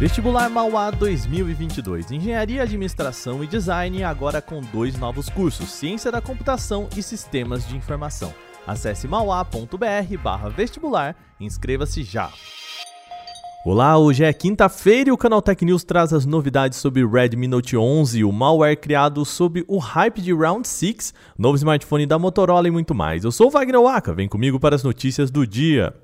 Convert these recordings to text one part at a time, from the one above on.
Vestibular Mauá 2022. Engenharia, Administração e Design agora com dois novos cursos: Ciência da Computação e Sistemas de Informação. Acesse mauá.br/vestibular e inscreva-se já. Olá, hoje é quinta-feira e o canal Tech News traz as novidades sobre Redmi Note 11, o malware criado sob o hype de Round 6, novo smartphone da Motorola e muito mais. Eu sou o Wagner Waka, vem comigo para as notícias do dia.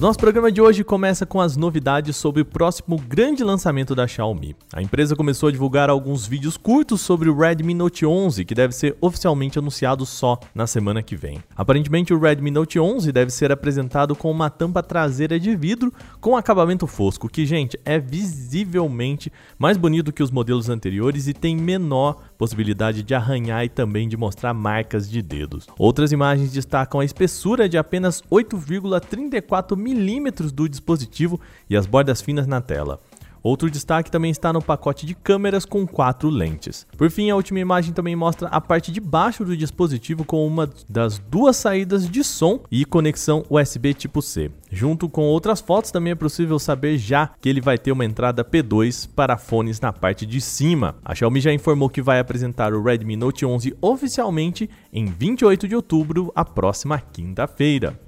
O nosso programa de hoje começa com as novidades sobre o próximo grande lançamento da Xiaomi. A empresa começou a divulgar alguns vídeos curtos sobre o Redmi Note 11, que deve ser oficialmente anunciado só na semana que vem. Aparentemente, o Redmi Note 11 deve ser apresentado com uma tampa traseira de vidro com acabamento fosco, que, gente, é visivelmente mais bonito que os modelos anteriores e tem menor possibilidade de arranhar e também de mostrar marcas de dedos. Outras imagens destacam a espessura de apenas 8,34 mm milímetros do dispositivo e as bordas finas na tela. Outro destaque também está no pacote de câmeras com quatro lentes. Por fim, a última imagem também mostra a parte de baixo do dispositivo com uma das duas saídas de som e conexão USB tipo C. Junto com outras fotos, também é possível saber já que ele vai ter uma entrada P2 para fones na parte de cima. A Xiaomi já informou que vai apresentar o Redmi Note 11 oficialmente em 28 de outubro, a próxima quinta-feira.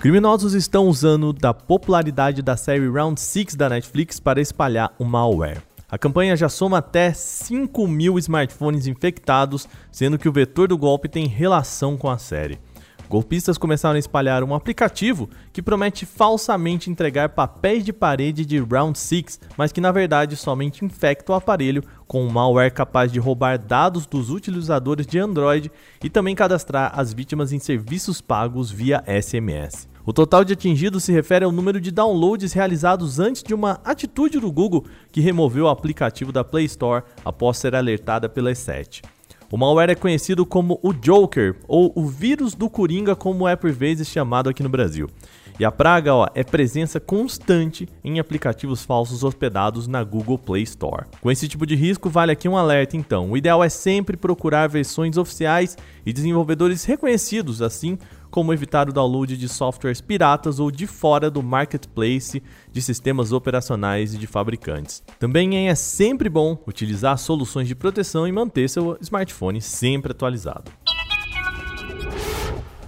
Criminosos estão usando da popularidade da série Round 6 da Netflix para espalhar o malware. A campanha já soma até 5 mil smartphones infectados, sendo que o vetor do golpe tem relação com a série. Golpistas começaram a espalhar um aplicativo que promete falsamente entregar papéis de parede de Round 6, mas que na verdade somente infecta o aparelho com um malware capaz de roubar dados dos utilizadores de Android e também cadastrar as vítimas em serviços pagos via SMS. O total de atingidos se refere ao número de downloads realizados antes de uma atitude do Google que removeu o aplicativo da Play Store após ser alertada pela E7. O malware é conhecido como o Joker, ou o vírus do Coringa, como é por vezes chamado aqui no Brasil. E a praga ó, é presença constante em aplicativos falsos hospedados na Google Play Store. Com esse tipo de risco, vale aqui um alerta então. O ideal é sempre procurar versões oficiais e desenvolvedores reconhecidos, assim como evitar o download de softwares piratas ou de fora do marketplace de sistemas operacionais e de fabricantes. Também é sempre bom utilizar soluções de proteção e manter seu smartphone sempre atualizado.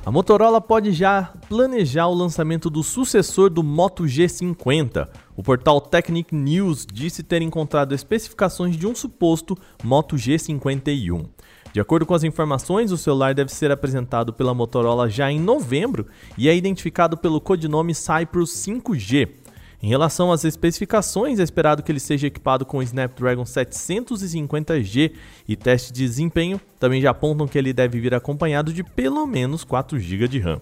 A Motorola pode já planejar o lançamento do sucessor do Moto G50. O portal Technic News disse ter encontrado especificações de um suposto Moto G51. De acordo com as informações, o celular deve ser apresentado pela Motorola já em novembro e é identificado pelo codinome Cyprus 5G. Em relação às especificações, é esperado que ele seja equipado com o Snapdragon 750G e testes de desempenho também já apontam que ele deve vir acompanhado de pelo menos 4 GB de RAM.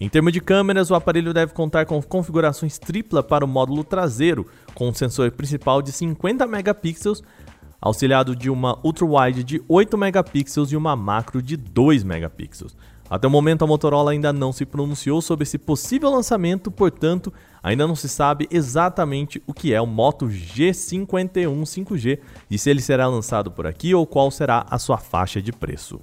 Em termos de câmeras, o aparelho deve contar com configurações tripla para o módulo traseiro, com um sensor principal de 50 megapixels, auxiliado de uma ultra-wide de 8 megapixels e uma macro de 2 megapixels. Até o momento, a Motorola ainda não se pronunciou sobre esse possível lançamento, portanto, ainda não se sabe exatamente o que é o Moto G51 5G e se ele será lançado por aqui ou qual será a sua faixa de preço.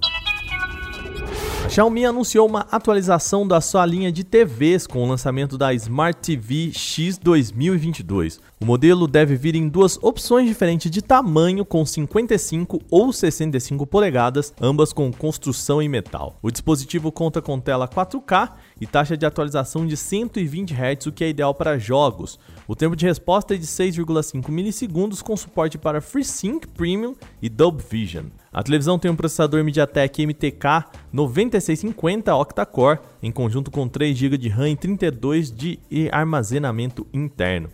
Xiaomi anunciou uma atualização da sua linha de TVs com o lançamento da Smart TV X 2022. O modelo deve vir em duas opções diferentes de tamanho, com 55 ou 65 polegadas, ambas com construção em metal. O dispositivo conta com tela 4K e taxa de atualização de 120 Hz, o que é ideal para jogos. O tempo de resposta é de 6,5 milissegundos com suporte para FreeSync Premium e Dolby Vision. A televisão tem um processador MediaTek MTK 9650 octa-core, em conjunto com 3 GB de RAM e 32 de armazenamento interno.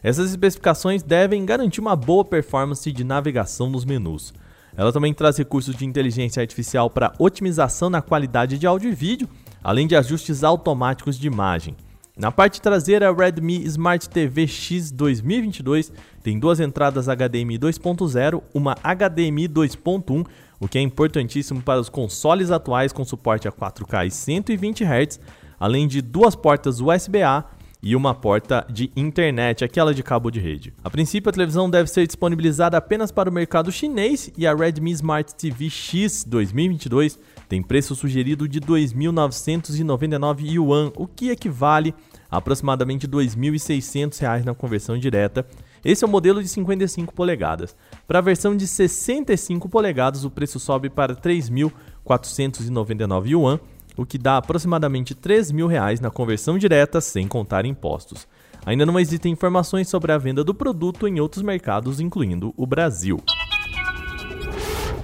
Essas especificações devem garantir uma boa performance de navegação nos menus. Ela também traz recursos de inteligência artificial para otimização na qualidade de áudio e vídeo, além de ajustes automáticos de imagem. Na parte traseira, a Redmi Smart TV X 2022 tem duas entradas HDMI 2.0, uma HDMI 2.1, o que é importantíssimo para os consoles atuais com suporte a 4K e 120 Hz, além de duas portas USB-A e uma porta de internet, aquela de cabo de rede. A princípio, a televisão deve ser disponibilizada apenas para o mercado chinês e a Redmi Smart TV X 2022 tem preço sugerido de 2.999 yuan, o que equivale aproximadamente R$ 2.600 na conversão direta. Esse é o modelo de 55 polegadas. Para a versão de 65 polegadas, o preço sobe para 3.499 yuan, o que dá aproximadamente R$ 3.000 na conversão direta, sem contar impostos. Ainda não existem informações sobre a venda do produto em outros mercados, incluindo o Brasil.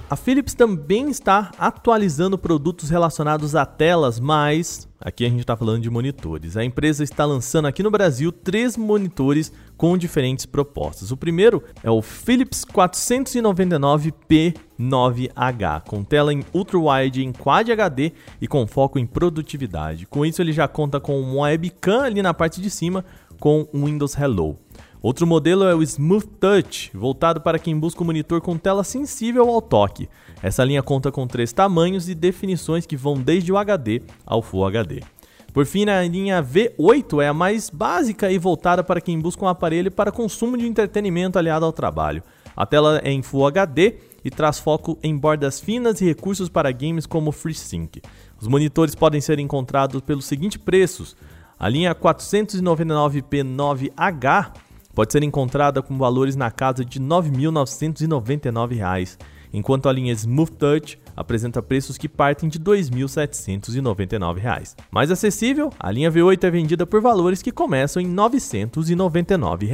A Philips também está atualizando produtos relacionados a telas, mas aqui a gente está falando de monitores. A empresa está lançando aqui no Brasil três monitores com diferentes propostas. O primeiro é o Philips 499P9H, com tela em ultra-wide em Quad HD e com foco em produtividade. Com isso, ele já conta com uma webcam ali na parte de cima com Windows Hello. Outro modelo é o Smooth Touch, voltado para quem busca um monitor com tela sensível ao toque. Essa linha conta com três tamanhos e definições que vão desde o HD ao Full HD. Por fim, a linha V8 é a mais básica e voltada para quem busca um aparelho para consumo de entretenimento aliado ao trabalho. A tela é em Full HD e traz foco em bordas finas e recursos para games como FreeSync. Os monitores podem ser encontrados pelos seguintes preços: a linha 499P9H pode ser encontrada com valores na casa de R$ 9.999, enquanto a linha Smooth Touch apresenta preços que partem de R$ 2.799. Mais acessível, a linha V8 é vendida por valores que começam em R$ 999.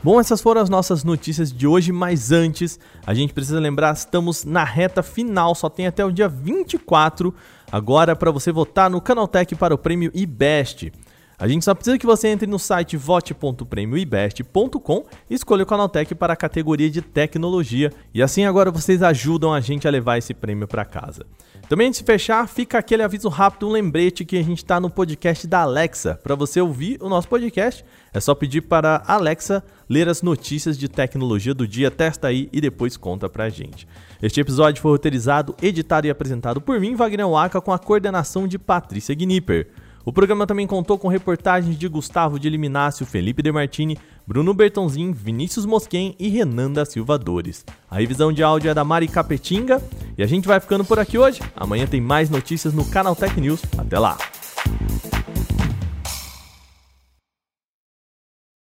Bom, essas foram as nossas notícias de hoje, mas antes, a gente precisa lembrar, estamos na reta final, só tem até o dia 24 agora para você votar no Canaltech para o prêmio IBEST. A gente só precisa que você entre no site vote.prêmioibest.com e escolha o Canaltech para a categoria de tecnologia. E assim agora vocês ajudam a gente a levar esse prêmio para casa. Também antes de fechar, fica aquele aviso rápido, um lembrete que a gente está no podcast da Alexa. Para você ouvir o nosso podcast, é só pedir para a Alexa ler as notícias de tecnologia do dia, testa aí e depois conta pra gente. Este episódio foi roteirizado, editado e apresentado por mim, Wagner Waka, com a coordenação de Patrícia Gnipper. O programa também contou com reportagens de Gustavo de Eliminácio, Felipe De Martini, Bruno Bertonzin, Vinícius Mosquen e Renan da Silva Dores. A revisão de áudio é da Mari Capetinga e a gente vai ficando por aqui hoje. Amanhã tem mais notícias no Canal Tech News. Até lá!